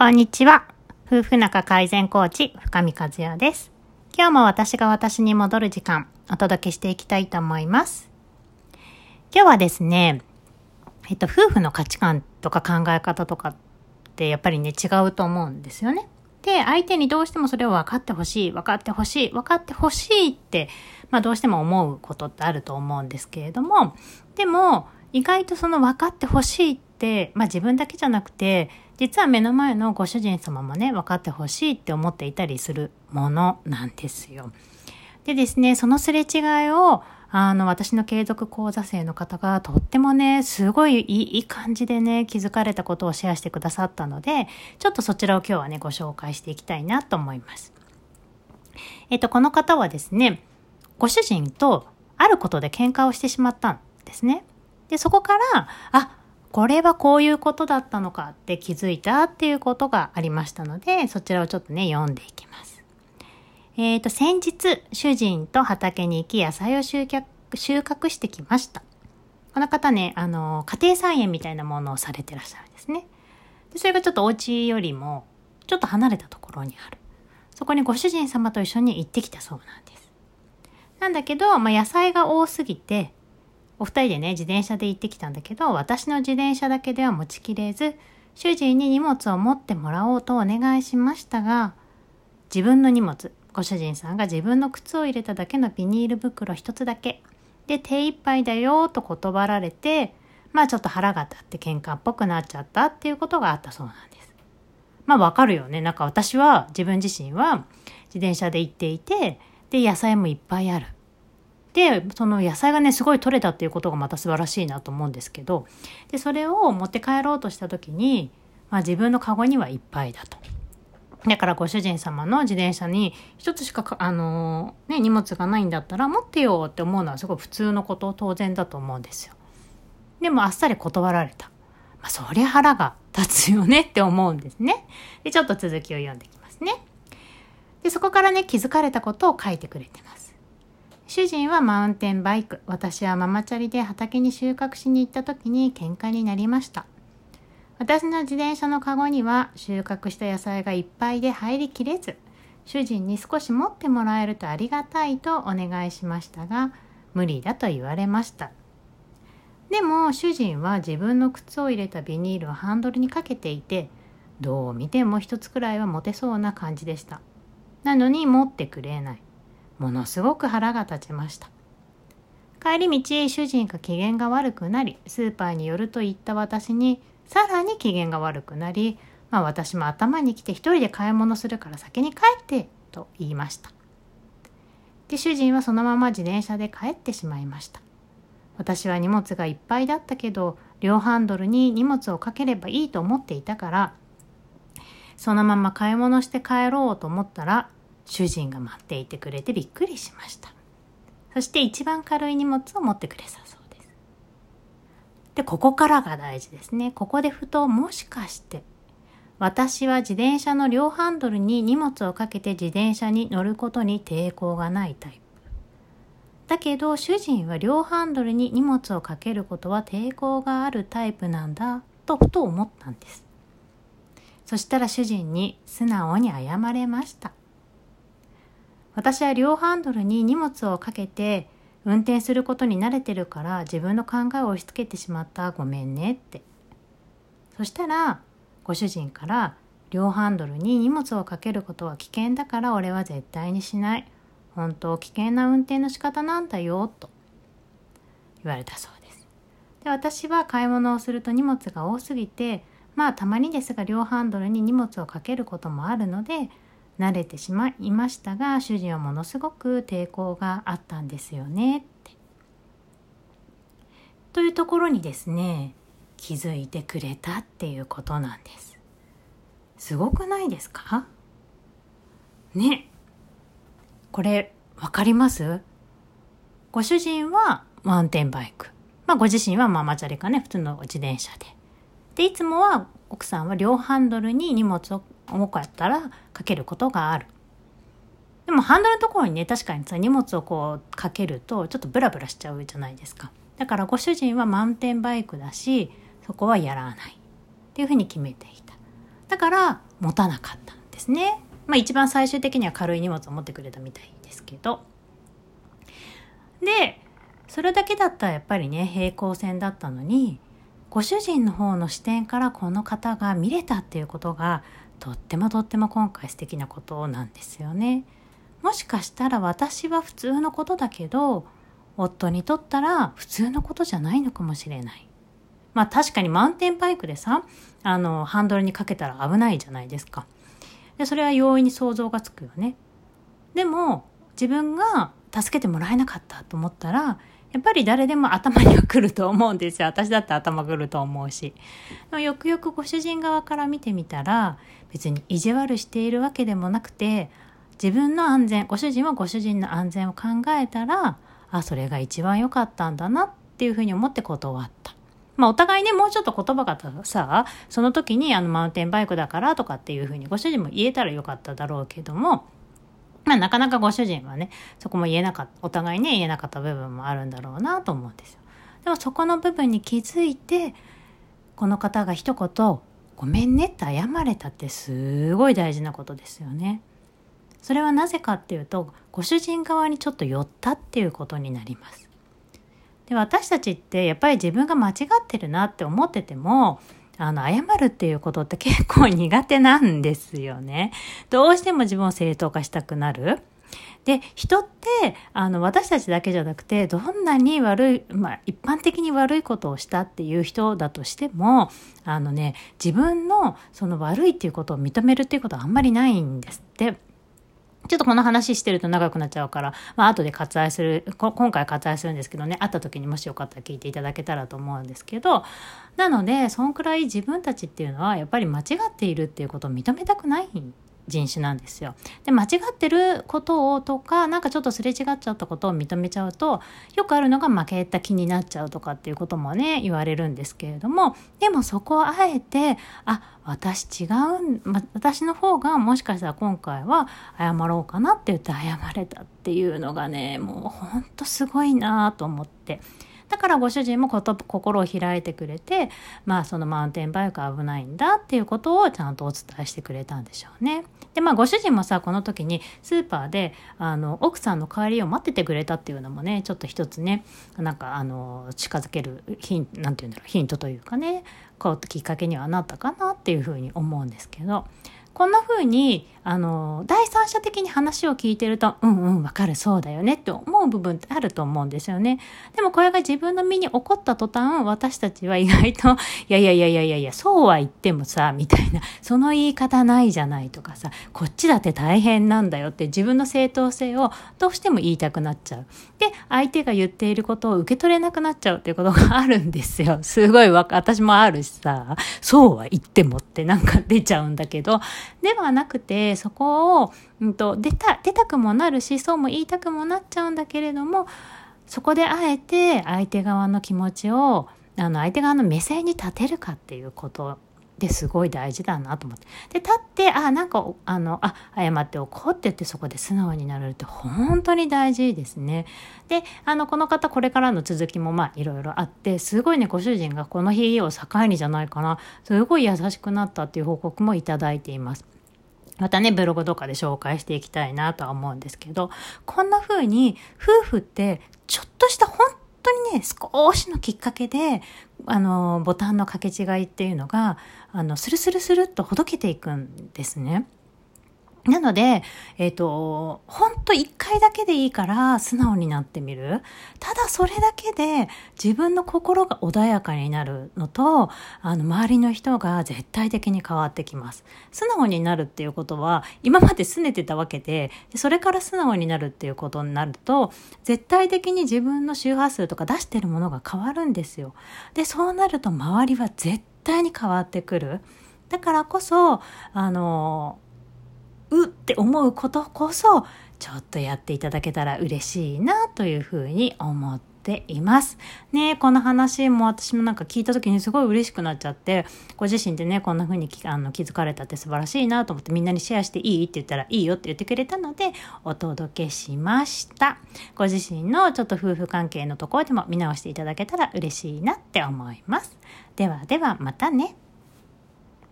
こんにちは。夫婦仲改善コーチ、深見和代です。今日も私が私に戻る時間、お届けしていきたいと思います。今日はですね、えっと、夫婦の価値観とか考え方とかってやっぱりね、違うと思うんですよね。で、相手にどうしてもそれを分かってほしい、分かってほしい、分かってほしいって、まあどうしても思うことってあると思うんですけれども、でも、意外とその分かってほしいって、まあ自分だけじゃなくて、実は目の前のご主人様もね、分かってほしいって思っていたりするものなんですよ。でですね、そのすれ違いを、あの、私の継続講座生の方がとってもね、すごいいい感じでね、気づかれたことをシェアしてくださったので、ちょっとそちらを今日はね、ご紹介していきたいなと思います。えっと、この方はですね、ご主人とあることで喧嘩をしてしまったんですね。で、そこから、あ、これはこういうことだったのかって気づいたっていうことがありましたので、そちらをちょっとね、読んでいきます。えっ、と、先日、主人と畑に行き野菜を収穫収穫してきました。この方ね、あの、家庭菜園みたいなものをされてらっしゃるんですね。でそれがちょっとお家よりも、ちょっと離れたところにある。そこにご主人様と一緒に行ってきたそうなんです。なんだけど、まあ、野菜が多すぎて、お二人でね、自転車で行ってきたんだけど、私の自転車だけでは持ちきれず、主人に荷物を持ってもらおうとお願いしましたが、自分の荷物、ご主人さんが自分の靴を入れただけのビニール袋一つだけ、で、手一杯だよと断られて、まあちょっと腹が立って喧嘩っぽくなっちゃったっていうことがあったそうなんです。まあわかるよね。なんか私は、自分自身は自転車で行っていて、で、野菜もいっぱいある。で、その野菜がね、すごい取れたっていうことがまた素晴らしいなと思うんですけど、で、それを持って帰ろうとした時に、まあ自分のカゴにはいっぱいだと。だからご主人様の自転車に一つしかかあのーね、荷物がないんだったら持ってよって思うのはすごい普通のこと当然だと思うんですよ。でもあっさり断られた。まあそりゃ腹が立つよね って思うんですね。で、ちょっと続きを読んできますね。で、そこからね、気づかれたことを書いてくれてます。主人はマウンテンバイク、私はママチャリで畑に収穫しに行った時に喧嘩になりました。私の自転車のカゴには収穫した野菜がいっぱいで入りきれず、主人に少し持ってもらえるとありがたいとお願いしましたが、無理だと言われました。でも主人は自分の靴を入れたビニールをハンドルにかけていて、どう見ても一つくらいは持てそうな感じでした。なのに持ってくれない。ものすごく腹が立ちました。帰り道、主人が機嫌が悪くなり、スーパーに寄ると言った私に、さらに機嫌が悪くなり、まあ私も頭に来て一人で買い物するから先に帰って、と言いました。で、主人はそのまま自転車で帰ってしまいました。私は荷物がいっぱいだったけど、両ハンドルに荷物をかければいいと思っていたから、そのまま買い物して帰ろうと思ったら、主人が待っていてくれてびっくりしました。そして一番軽い荷物を持ってくれたそうです。で、ここからが大事ですね。ここでふともしかして、私は自転車の両ハンドルに荷物をかけて自転車に乗ることに抵抗がないタイプ。だけど主人は両ハンドルに荷物をかけることは抵抗があるタイプなんだとふと思ったんです。そしたら主人に素直に謝れました。私は両ハンドルに荷物をかけて運転することに慣れてるから自分の考えを押し付けてしまったごめんねって。そしたらご主人から両ハンドルに荷物をかけることは危険だから俺は絶対にしない。本当危険な運転の仕方なんだよと言われたそうです。で私は買い物をすると荷物が多すぎてまあたまにですが両ハンドルに荷物をかけることもあるので慣れてしまいましたが主人はものすごく抵抗があったんですよねって。というところにですね気づいてくれたっていうことなんです。すごくないですか？ねこれ分かります？ご主人はマウンテンバイク。まあご自身はママチャリかね普通の自転車で。でいつもは奥さんは両ハンドルに荷物を重かったらかけることがある。でもハンドルのところにね確かにさ荷物をこうかけるとちょっとブラブラしちゃうじゃないですか。だからご主人はマウンテンバイクだしそこはやらないっていうふうに決めていた。だから持たなかったんですね。まあ一番最終的には軽い荷物を持ってくれたみたいですけど。で、それだけだったらやっぱりね、平行線だったのに、ご主人の方の視点からこの方が見れたっていうことがとってもとっても今回素敵なことなんですよね。もしかしたら私は普通のことだけど夫にとったら普通のことじゃないのかもしれない。まあ確かにマウンテンバイクでさ、あの、ハンドルにかけたら危ないじゃないですか。で、それは容易に想像がつくよね。でも、自分が助けてもらえなかったと思ったら、やっぱり誰でも頭には来ると思うんですよ。私だって頭来ると思うし。よくよくご主人側から見てみたら、別に意地悪しているわけでもなくて、自分の安全、ご主人はご主人の安全を考えたら、あ、それが一番良かったんだなっていうふうに思って断った。まあお互いね、もうちょっと言葉がさ、その時にあのマウンテンバイクだからとかっていうふうにご主人も言えたらよかっただろうけども、まあなかなかご主人はね、そこも言えなかった、お互いね、言えなかった部分もあるんだろうなと思うんですよ。でもそこの部分に気づいて、この方が一言、ごめんねって謝れたってすごい大事なことですよね。それはなぜかっていうと、ご主人側にちょっと寄ったっていうことになります。で私たちってやっぱり自分が間違ってるなって思ってても、あの、謝るっていうことって結構苦手なんですよね。どうしても自分を正当化したくなる。で、人って、あの、私たちだけじゃなくて、どんなに悪い、まあ、一般的に悪いことをしたっていう人だとしても、あのね、自分のその悪いっていうことを認めるっていうことはあんまりないんですって。ちょっとこの話してると長くなっちゃうから、まあ後で割愛する、今回割愛するんですけどね、会った時にもしよかったら聞いていただけたらと思うんですけど、なので、そんくらい自分たちっていうのはやっぱり間違っているっていうことを認めたくない人種なんですよ。で、間違ってることをとか、なんかちょっとすれ違っちゃったことを認めちゃうと、よくあるのが負けた気になっちゃうとかっていうこともね、言われるんですけれども、でもそこをあえて、あ、私違う、ま、私の方がもしかしたら今回は謝ろうかなって言って謝れたっていうのがね、もうほんとすごいなと思って。だからご主人もこと心を開いてくれて、まあそのマウンテンバイク危ないんだっていうことをちゃんとお伝えしてくれたんでしょうね。で、まあご主人もさ、この時にスーパーで、あの、奥さんの帰りを待っててくれたっていうのもね、ちょっと一つね、なんかあの、近づけるヒント、なんて言うんだろう、ヒントというかね、こうきっかけにはなったかなっていうふうに思うんですけど、こんな風に、あの、第三者的に話を聞いてると、うんうん、わかる、そうだよねって思う部分ってあると思うんですよね。でもこれが自分の身に起こった途端、私たちは意外と、いやいやいやいやいやいや、そうは言ってもさ、みたいな、その言い方ないじゃないとかさ、こっちだって大変なんだよって自分の正当性をどうしても言いたくなっちゃう。で、相手が言っていることを受け取れなくなっちゃうっていうことがあるんですよ。すごいわ私もあるしさ、そうは言ってもってなんか出ちゃうんだけど、ではなくて、そこを、うんと、出た、出たくもなるし、そうも言いたくもなっちゃうんだけれども、そこであえて相手側の気持ちを、あの、相手側の目線に立てるかっていうことですごい大事だなと思って。で、立って、あ、なんか、あの、あ、謝っておこうってってそこで素直になれるって本当に大事ですね。で、あの、この方これからの続きもまあいろいろあって、すごいね、ご主人がこの日を境にじゃないかな、すごい優しくなったっていう報告もいただいています。またね、ブログとかで紹介していきたいなとは思うんですけど、こんな風に夫婦ってちょっとした本当にね、少しのきっかけで、あの、ボタンの掛け違いっていうのが、あの、スルスルスルっとほどけていくんですね。なので、えっ、ー、と、ほんと一回だけでいいから素直になってみる。ただそれだけで自分の心が穏やかになるのと、あの、周りの人が絶対的に変わってきます。素直になるっていうことは、今まで拗ねてたわけで、それから素直になるっていうことになると、絶対的に自分の周波数とか出してるものが変わるんですよ。で、そうなると周りは絶対に変わってくる。だからこそ、あの、うって思うことこそちょっとやっていただけたら嬉しいなというふうに思っています。ねこの話も私もなんか聞いた時にすごい嬉しくなっちゃって、ご自身でね、こんな風にあの気づかれたって素晴らしいなと思ってみんなにシェアしていい？って言ったらいいよって言ってくれたので、お届けしました。ご自身のちょっと夫婦関係のところでも見直していただけたら嬉しいなって思います。ではではまたね。